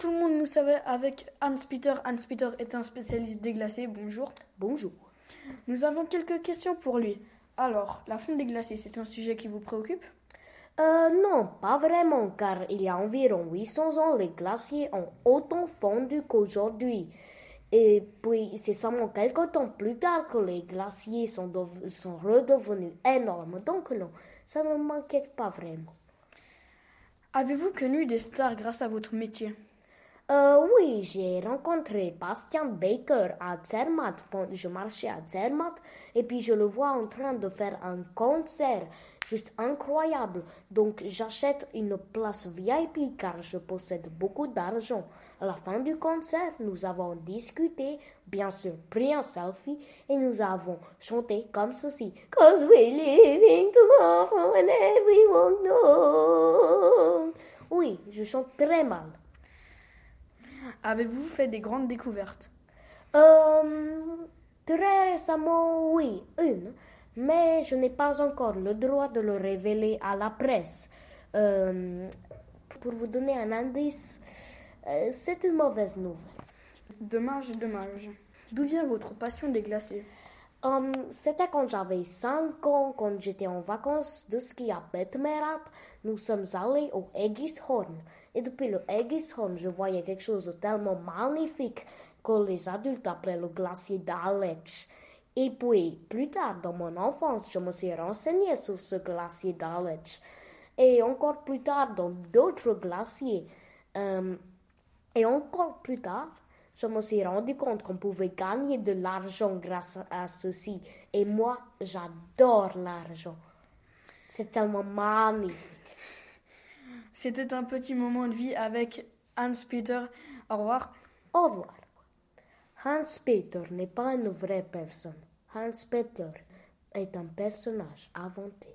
Tout le monde, nous sommes avec Hans-Peter. Hans-Peter est un spécialiste des glacés. Bonjour. Bonjour. Nous avons quelques questions pour lui. Alors, la fonte des glacés, c'est un sujet qui vous préoccupe? Euh, non, pas vraiment, car il y a environ 800 ans, les glaciers ont autant fondu qu'aujourd'hui. Et puis, c'est seulement quelques temps plus tard que les glaciers sont, sont redevenus énormes. Donc, non, ça ne m'inquiète pas vraiment. Avez-vous connu des stars grâce à votre métier? Euh, oui, j'ai rencontré Bastian Baker à Zermatt quand je marchais à Zermatt et puis je le vois en train de faire un concert juste incroyable. Donc j'achète une place VIP car je possède beaucoup d'argent. À la fin du concert, nous avons discuté, bien sûr pris un selfie et nous avons chanté comme ceci. Cause tomorrow and. Oui, je chante très mal. Avez-vous fait des grandes découvertes? Euh, très récemment, oui, une, mais je n'ai pas encore le droit de le révéler à la presse. Euh, pour vous donner un indice, euh, c'est une mauvaise nouvelle. Dommage, dommage. D'où vient votre passion des glacés C'était quand j'avais 5 ans, quand j'étais en vacances de ski à Betmerap. Nous sommes allés au Egishorn. Et depuis le Egishorn, je voyais quelque chose de tellement magnifique que les adultes appelaient le glacier d'Aletsch. Et puis, plus tard, dans mon enfance, je me suis renseigné sur ce glacier d'Aletsch. Et encore plus tard, dans d'autres glaciers. Et encore plus tard, je me suis rendu compte qu'on pouvait gagner de l'argent grâce à ceci. Et moi, j'adore l'argent. C'est tellement magnifique. C'était un petit moment de vie avec Hans-Peter. Au revoir. Au revoir. Hans-Peter n'est pas une vraie personne. Hans-Peter est un personnage inventé.